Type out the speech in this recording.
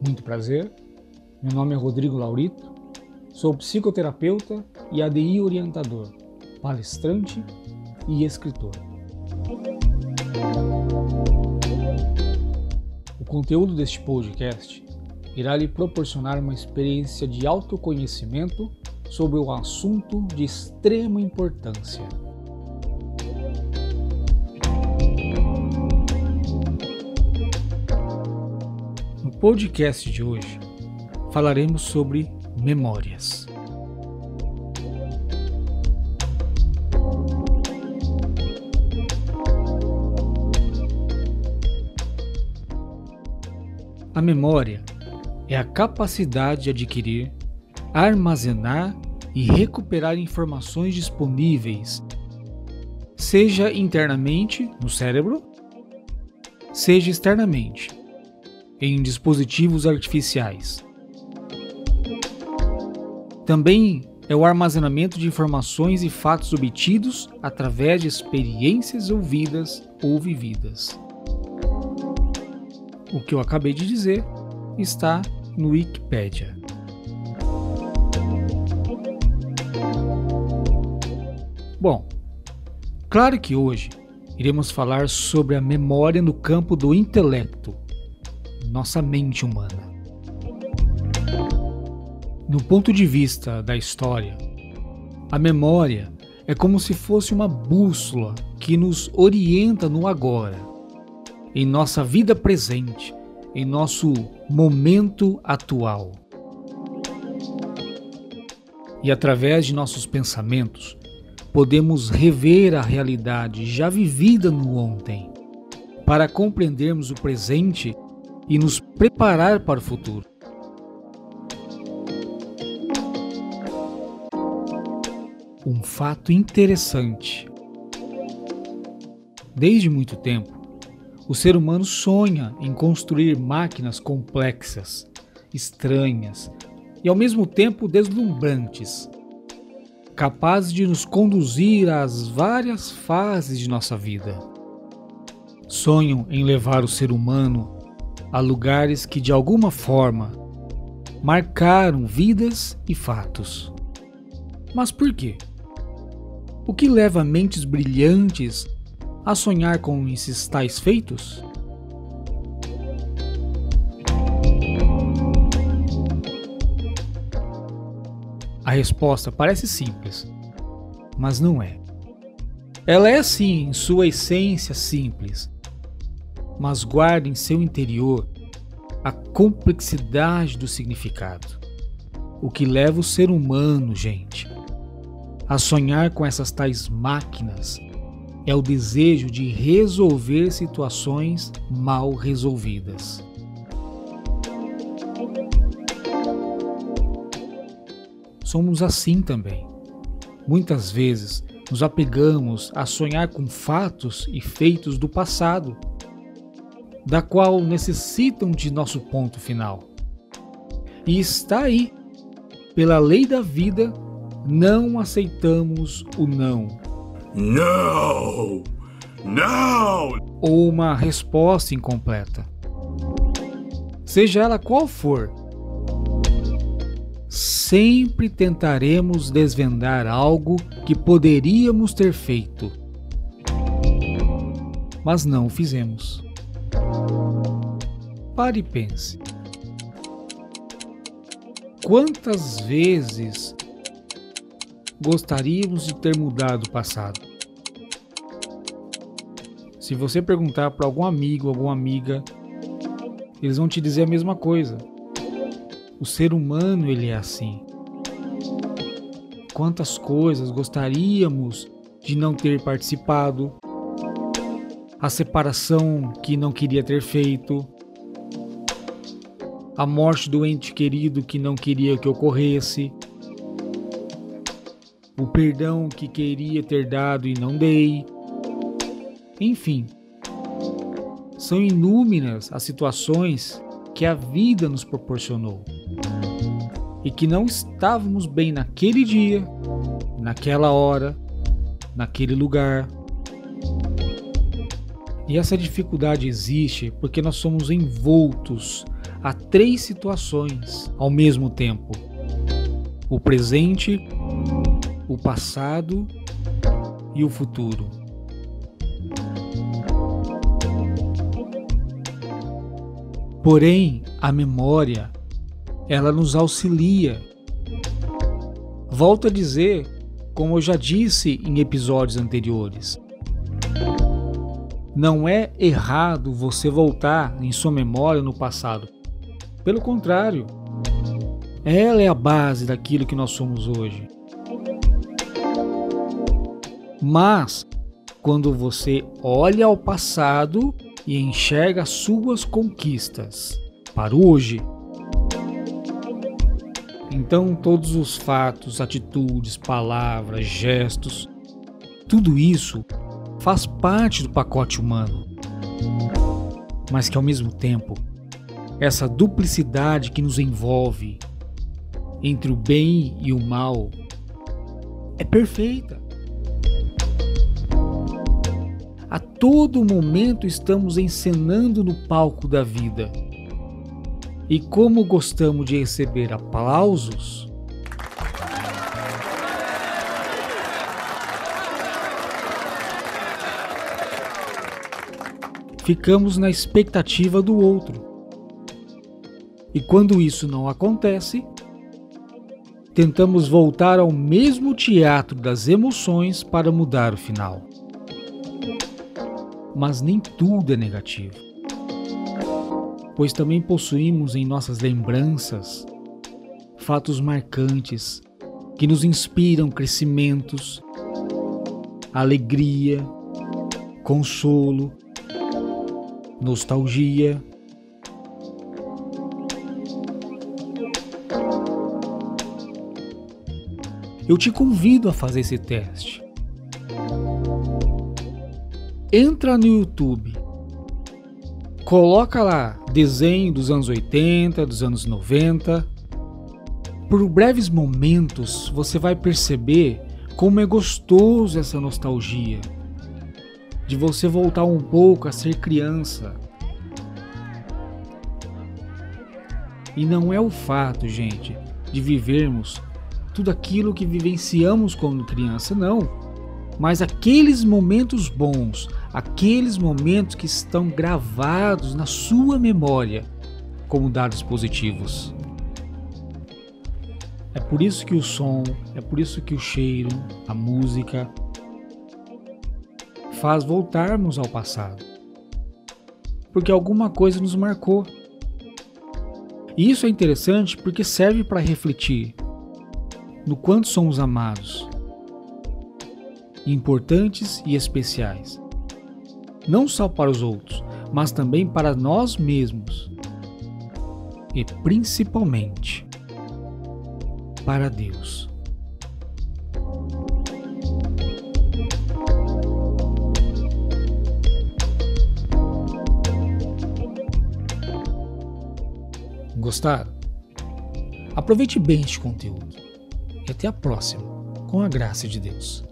Muito prazer, meu nome é Rodrigo Laurito, sou psicoterapeuta e ADI orientador, palestrante e escritor. O conteúdo deste podcast irá lhe proporcionar uma experiência de autoconhecimento sobre um assunto de extrema importância podcast de hoje falaremos sobre memórias. A memória é a capacidade de adquirir, armazenar e recuperar informações disponíveis, seja internamente no cérebro, seja externamente em dispositivos artificiais. Também é o armazenamento de informações e fatos obtidos através de experiências ouvidas ou vividas. O que eu acabei de dizer está no Wikipedia. Bom, claro que hoje iremos falar sobre a memória no campo do intelecto nossa mente humana. No ponto de vista da história, a memória é como se fosse uma bússola que nos orienta no agora, em nossa vida presente, em nosso momento atual. E através de nossos pensamentos, podemos rever a realidade já vivida no ontem, para compreendermos o presente e nos preparar para o futuro. Um fato interessante. Desde muito tempo, o ser humano sonha em construir máquinas complexas, estranhas e ao mesmo tempo deslumbrantes, capazes de nos conduzir às várias fases de nossa vida. Sonham em levar o ser humano a lugares que de alguma forma marcaram vidas e fatos. Mas por quê? O que leva mentes brilhantes a sonhar com esses tais feitos? A resposta parece simples, mas não é. Ela é sim, em sua essência, simples, mas guarda em seu interior a complexidade do significado. O que leva o ser humano, gente, a sonhar com essas tais máquinas é o desejo de resolver situações mal resolvidas. Somos assim também. Muitas vezes nos apegamos a sonhar com fatos e feitos do passado da qual necessitam de nosso ponto final. E está aí, pela lei da vida, não aceitamos o não. Não! Não! Ou uma resposta incompleta. Seja ela qual for, sempre tentaremos desvendar algo que poderíamos ter feito, mas não o fizemos. Pare e pense. Quantas vezes gostaríamos de ter mudado o passado? Se você perguntar para algum amigo, alguma amiga, eles vão te dizer a mesma coisa. O ser humano ele é assim. Quantas coisas gostaríamos de não ter participado, a separação que não queria ter feito, a morte do ente querido que não queria que ocorresse, o perdão que queria ter dado e não dei. Enfim, são inúmeras as situações que a vida nos proporcionou. e que não estávamos bem naquele dia, naquela hora, naquele lugar. E essa dificuldade existe porque nós somos envoltos a três situações ao mesmo tempo: o presente, o passado e o futuro. Porém, a memória, ela nos auxilia. Volto a dizer, como eu já disse em episódios anteriores, não é errado você voltar em sua memória no passado. Pelo contrário, ela é a base daquilo que nós somos hoje. Mas, quando você olha ao passado e enxerga suas conquistas para hoje, então todos os fatos, atitudes, palavras, gestos, tudo isso faz parte do pacote humano. Mas que ao mesmo tempo, essa duplicidade que nos envolve entre o bem e o mal é perfeita. A todo momento estamos encenando no palco da vida. E como gostamos de receber aplausos, ficamos na expectativa do outro. E quando isso não acontece, tentamos voltar ao mesmo teatro das emoções para mudar o final mas nem tudo é negativo. Pois também possuímos em nossas lembranças fatos marcantes que nos inspiram crescimentos, alegria, consolo, nostalgia. Eu te convido a fazer esse teste entra no YouTube, coloca lá desenho dos anos 80, dos anos 90. Por breves momentos você vai perceber como é gostoso essa nostalgia de você voltar um pouco a ser criança. E não é o fato, gente, de vivermos tudo aquilo que vivenciamos quando criança, não mas aqueles momentos bons, aqueles momentos que estão gravados na sua memória como dados positivos. É por isso que o som, é por isso que o cheiro, a música faz voltarmos ao passado. Porque alguma coisa nos marcou. E isso é interessante porque serve para refletir no quanto somos amados, importantes e especiais. Não só para os outros, mas também para nós mesmos. E principalmente para Deus. Gostaram? Aproveite bem este conteúdo e até a próxima, com a graça de Deus.